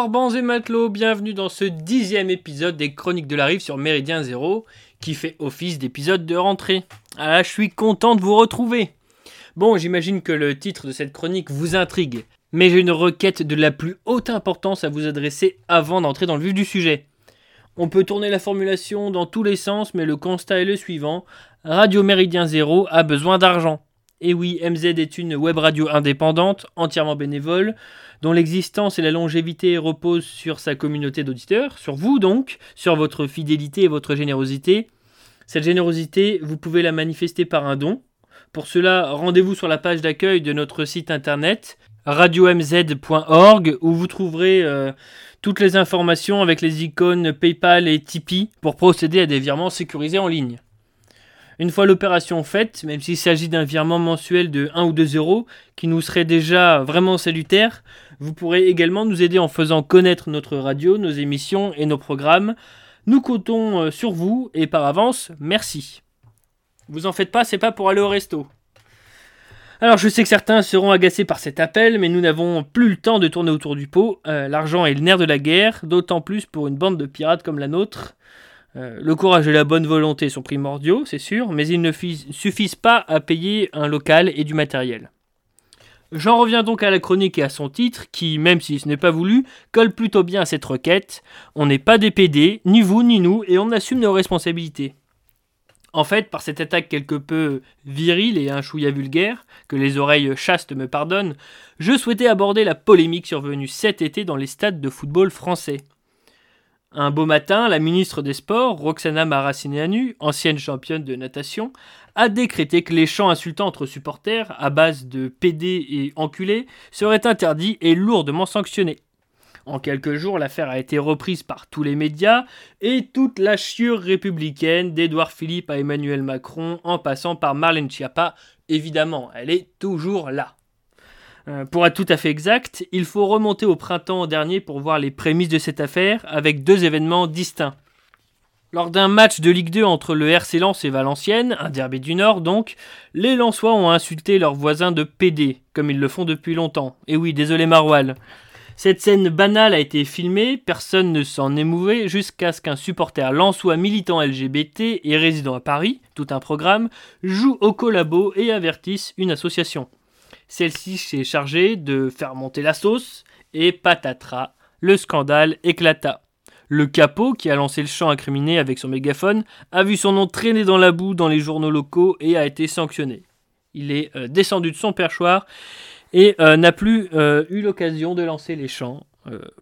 Forbans et matelots, bienvenue dans ce dixième épisode des Chroniques de la Rive sur Méridien Zéro, qui fait office d'épisode de rentrée. Ah, je suis content de vous retrouver. Bon, j'imagine que le titre de cette chronique vous intrigue, mais j'ai une requête de la plus haute importance à vous adresser avant d'entrer dans le vif du sujet. On peut tourner la formulation dans tous les sens, mais le constat est le suivant. Radio Méridien Zéro a besoin d'argent. Et oui, MZ est une web radio indépendante, entièrement bénévole, dont l'existence et la longévité reposent sur sa communauté d'auditeurs, sur vous donc, sur votre fidélité et votre générosité. Cette générosité, vous pouvez la manifester par un don. Pour cela, rendez-vous sur la page d'accueil de notre site internet radiomz.org où vous trouverez euh, toutes les informations avec les icônes PayPal et Tipeee pour procéder à des virements sécurisés en ligne. Une fois l'opération faite, même s'il s'agit d'un virement mensuel de 1 ou 2 euros, qui nous serait déjà vraiment salutaire, vous pourrez également nous aider en faisant connaître notre radio, nos émissions et nos programmes. Nous comptons euh, sur vous et par avance, merci. Vous en faites pas, c'est pas pour aller au resto. Alors je sais que certains seront agacés par cet appel, mais nous n'avons plus le temps de tourner autour du pot. Euh, l'argent est le nerf de la guerre, d'autant plus pour une bande de pirates comme la nôtre. Euh, le courage et la bonne volonté sont primordiaux, c'est sûr, mais ils ne suffisent pas à payer un local et du matériel. J'en reviens donc à la chronique et à son titre, qui, même si ce n'est pas voulu, colle plutôt bien à cette requête. On n'est pas des PD, ni vous ni nous, et on assume nos responsabilités. En fait, par cette attaque quelque peu virile et un chouïa vulgaire, que les oreilles chastes me pardonnent, je souhaitais aborder la polémique survenue cet été dans les stades de football français. Un beau matin, la ministre des Sports, Roxana Maracineanu, ancienne championne de natation, a décrété que les chants insultants entre supporters, à base de PD et enculés, seraient interdits et lourdement sanctionnés. En quelques jours, l'affaire a été reprise par tous les médias et toute la chiure républicaine d'Édouard Philippe à Emmanuel Macron en passant par Marlène Schiappa. Évidemment, elle est toujours là. Euh, pour être tout à fait exact, il faut remonter au printemps dernier pour voir les prémices de cette affaire avec deux événements distincts. Lors d'un match de Ligue 2 entre le RC Lens et Valenciennes, un derby du Nord donc, les Lensois ont insulté leurs voisins de PD, comme ils le font depuis longtemps. Et oui, désolé Maroual. Cette scène banale a été filmée, personne ne s'en émouvait, jusqu'à ce qu'un supporter lensois militant LGBT et résident à Paris, tout un programme, joue au collabo et avertisse une association. Celle-ci s'est chargée de faire monter la sauce et patatras, le scandale éclata. Le capot, qui a lancé le chant incriminé avec son mégaphone, a vu son nom traîner dans la boue dans les journaux locaux et a été sanctionné. Il est euh, descendu de son perchoir et euh, n'a plus euh, eu l'occasion de lancer les chants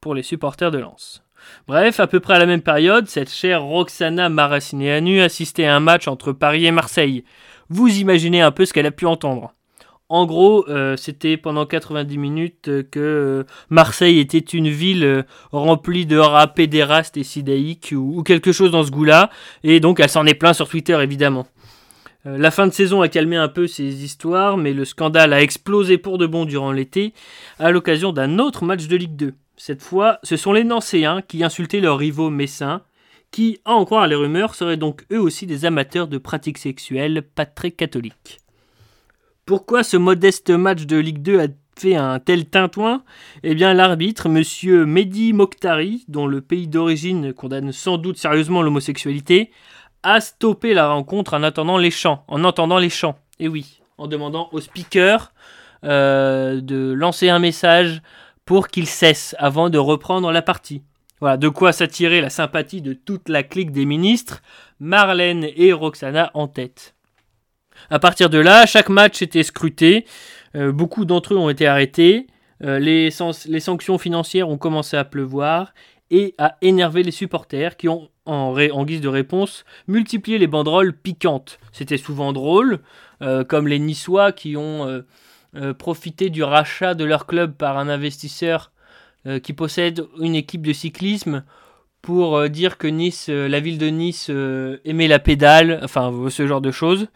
pour les supporters de Lens. Bref, à peu près à la même période, cette chère Roxana Maracineanu assistait à un match entre Paris et Marseille. Vous imaginez un peu ce qu'elle a pu entendre. En gros, euh, c'était pendant 90 minutes que euh, Marseille était une ville euh, remplie de rats pédérastes et sidaïques ou, quelque chose dans ce goût-là. Et donc, elle s'en est plein sur Twitter, évidemment. la fin de saison a calmé un peu ces histoires, mais le scandale a explosé pour de bon durant l'été, à l'occasion d'un autre match de Ligue 2. Cette fois, ce sont les Nancéens qui insultaient leurs rivaux messins, qui, à en croire les rumeurs, seraient donc eux aussi des amateurs de pratiques sexuelles pas très catholiques. Pourquoi ce modeste match de Ligue 2 a fait un tel tintouin? Eh bien, l'arbitre, monsieur Mehdi Mokhtari, dont le pays d'origine condamne sans doute sérieusement l'homosexualité, a stoppé la rencontre en attendant les chants. En entendant les chants. Et oui, en demandant au speaker euh, de lancer un message pour qu'il cesse avant de reprendre la partie. Voilà, de quoi s'attirer la sympathie de toute la clique des ministres, Marlène et Roxana en tête. À partir de là, chaque match était scruté. Euh, beaucoup d'entre eux ont été arrêtés. Euh, les, sanctions financières ont commencé à pleuvoir et à énerver les supporters qui ont, en, en guise de réponse, multiplié les banderoles piquantes. C'était souvent drôle, euh, comme les Niçois qui ont profité du rachat de leur club par un investisseur qui possède une équipe de cyclisme pour dire que Nice, la ville de Nice aimait la pédale, enfin ce genre de choses.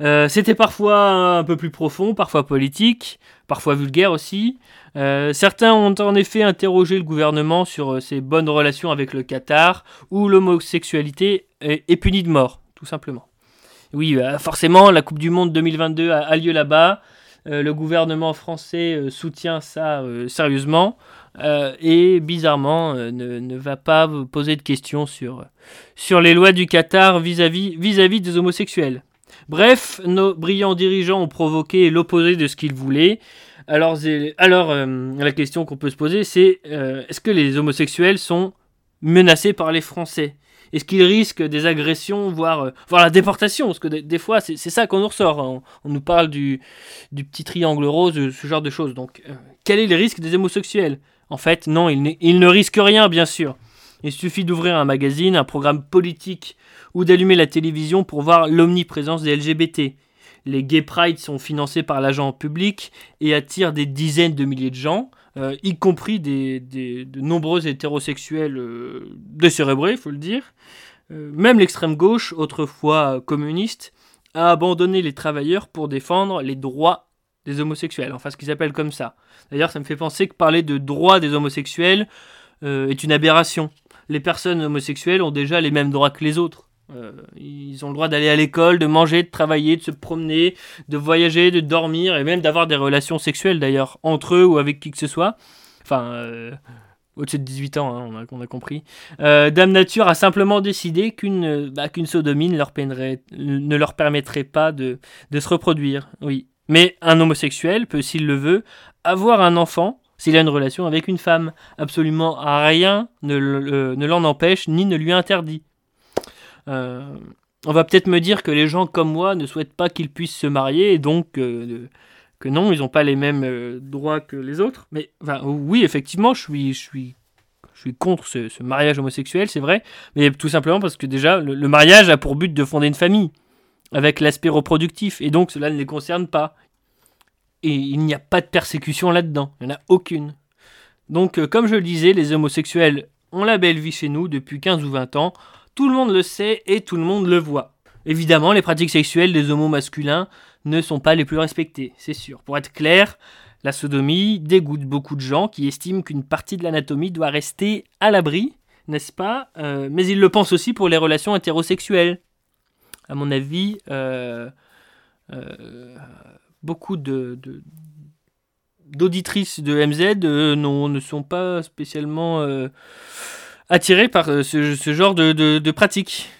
Euh, c'était parfois un peu plus profond, parfois politique, parfois vulgaire aussi. Euh, certains ont en effet interrogé le gouvernement sur euh, ses bonnes relations avec le Qatar, où l'homosexualité est, punie de mort, tout simplement. Oui, forcément, la Coupe du Monde 2022 a, lieu là-bas. le gouvernement français soutient ça sérieusement. Euh, et bizarrement euh, ne, va pas poser de questions sur, sur les lois du Qatar vis-à-vis vis-à-vis des homosexuels. Bref, nos brillants dirigeants ont provoqué l'opposé de ce qu'ils voulaient. Alors, alors euh, la question qu'on peut se poser, c'est est-ce que les homosexuels sont menacés par les Français? Est-ce qu'ils risquent des agressions, voire, la déportation? Parce que des, fois, c'est ça qu'on nous ressort. Hein. On, nous parle du, du, petit triangle rose, ce genre de choses. Donc, quel est le risque des homosexuels? En fait, non, il, ne risque rien, bien sûr. Il suffit d'ouvrir un magazine, un programme politique ou d'allumer la télévision pour voir l'omniprésence des LGBT. Les gay pride sont financés par l'agent public et attirent des dizaines de milliers de gens, euh, y compris de nombreux hétérosexuels euh, décérébrés, il faut le dire. Euh, même l'extrême gauche, autrefois communiste, a abandonné les travailleurs pour défendre les droits des homosexuels, enfin ce qu'ils appellent comme ça. D'ailleurs, ça me fait penser que parler de droits des homosexuels euh, est une aberration. Les personnes homosexuelles ont déjà les mêmes droits que les autres. Euh, ils ont le droit d'aller à l'école, de manger, de travailler, de se promener, de voyager, de dormir et même d'avoir des relations sexuelles d'ailleurs, entre eux ou avec qui que ce soit. Enfin, euh, au-dessus de 18 ans, hein, on, a, compris. Dame Nature a simplement décidé qu'une bah, sodomie ne leur, ne leur permettrait pas de, de se reproduire. Oui, mais un homosexuel peut, s'il le veut, avoir un enfant s'il a une relation avec une femme. Absolument rien ne, l'en empêche ni ne lui interdit. Euh, on va peut-être me dire que les gens comme moi ne souhaitent pas qu'ils puissent se marier et donc euh, que non, ils n'ont pas les mêmes euh, droits que les autres. Mais oui, effectivement, je suis, je suis, je suis contre ce, mariage homosexuel, c'est vrai, mais tout simplement parce que déjà, le mariage a pour but de fonder une famille avec l'aspect reproductif, et donc cela ne les concerne pas. Et il n'y a pas de persécution là-dedans, il n'y en a aucune. Donc, euh, comme je le disais, les homosexuels ont la belle vie chez nous depuis 15 ou 20 ans, tout le monde le sait et tout le monde le voit. Évidemment, les pratiques sexuelles des homos masculins ne sont pas les plus respectées, c'est sûr. Pour être clair, la sodomie dégoûte beaucoup de gens qui estiment qu'une partie de l'anatomie doit rester à l'abri, n'est-ce pas? Euh, Mais ils le pensent aussi pour les relations hétérosexuelles à mon avis, euh, euh, beaucoup de, d'auditrices de, MZ euh, ne sont pas spécialement attirées par ce, genre de, pratique.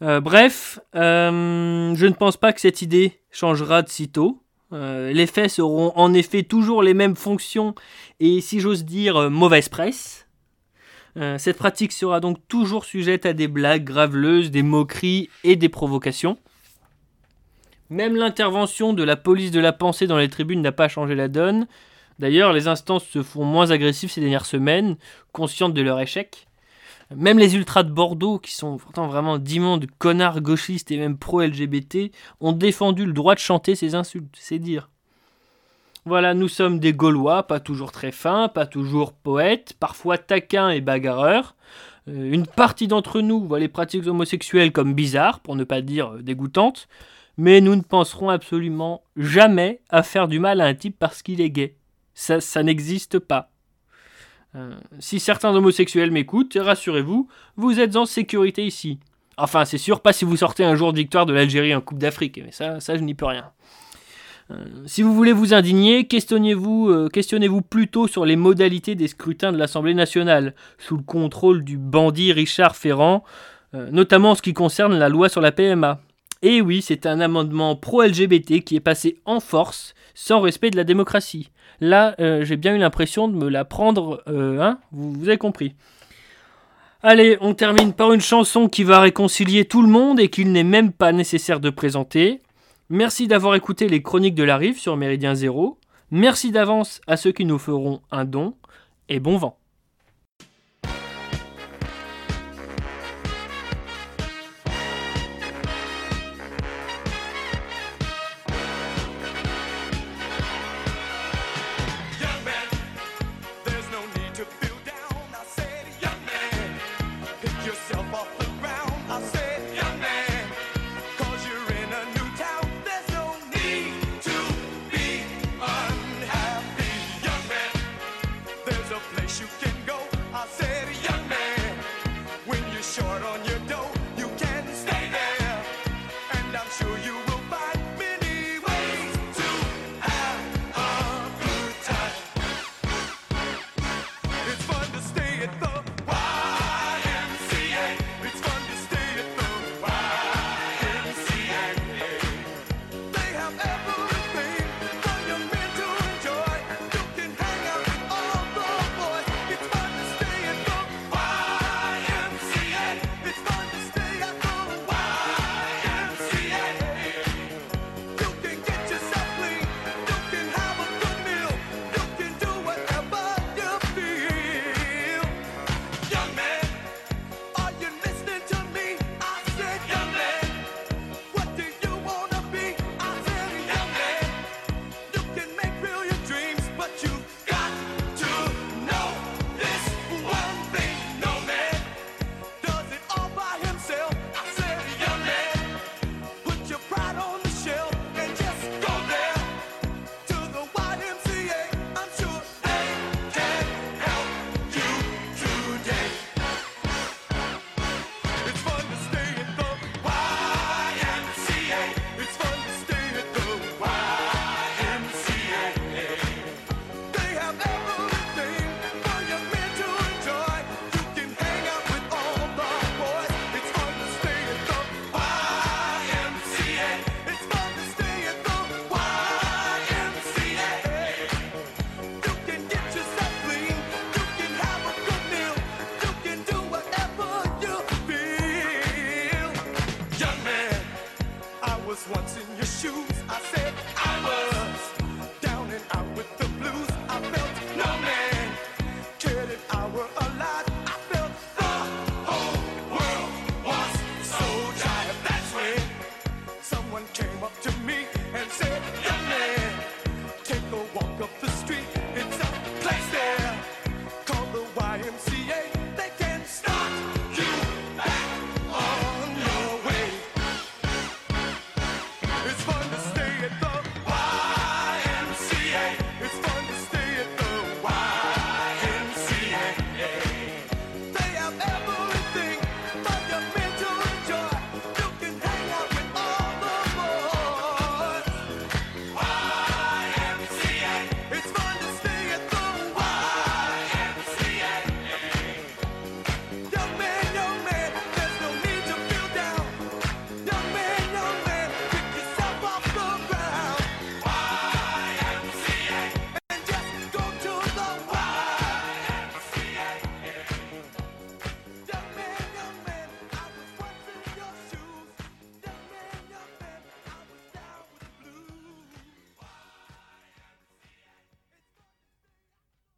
bref, je ne pense pas que cette idée changera de sitôt. les faits seront en effet toujours les mêmes fonctions et, si j'ose dire, mauvaise presse. Euh, cette pratique sera donc toujours sujette à des blagues graveleuses, des moqueries et des provocations. Même l'intervention de la police de la pensée dans les tribunes n'a pas changé la donne. D'ailleurs, les instances se font moins agressives ces dernières semaines, conscientes de leur échec. Même les ultras de Bordeaux, qui sont pourtant vraiment d'immondes connards gauchistes et même pro-LGBT, ont défendu le droit de chanter ces insultes, c'est dire. Voilà, nous sommes des Gaulois, pas toujours très fins, pas toujours poètes, parfois taquins et bagarreurs. Euh, une partie d'entre nous voit les pratiques homosexuelles comme bizarres, pour ne pas dire dégoûtantes, mais nous ne penserons absolument jamais à faire du mal à un type parce qu'il est gay. Ça, ça n'existe pas. Euh, si certains homosexuels m'écoutent, rassurez-vous, vous êtes en sécurité ici. Enfin, c'est sûr, pas si vous sortez un jour de victoire de l'Algérie en Coupe d'Afrique, mais ça, ça je n'y peux rien. Euh, si vous voulez vous indigner, questionnez-vous euh, questionnez plutôt sur les modalités des scrutins de l'Assemblée nationale, sous le contrôle du bandit Richard Ferrand, euh, notamment en ce qui concerne la loi sur la PMA. Et oui, c'est un amendement pro-LGBT qui est passé en force, sans respect de la démocratie. Là, j'ai bien eu l'impression de me la prendre, hein, vous avez compris. Allez, on termine par une chanson qui va réconcilier tout le monde et qu'il n'est même pas nécessaire de présenter. Merci d'avoir écouté les chroniques de la rive sur Méridien Zéro. Merci d'avance à ceux qui nous feront un don et bon vent.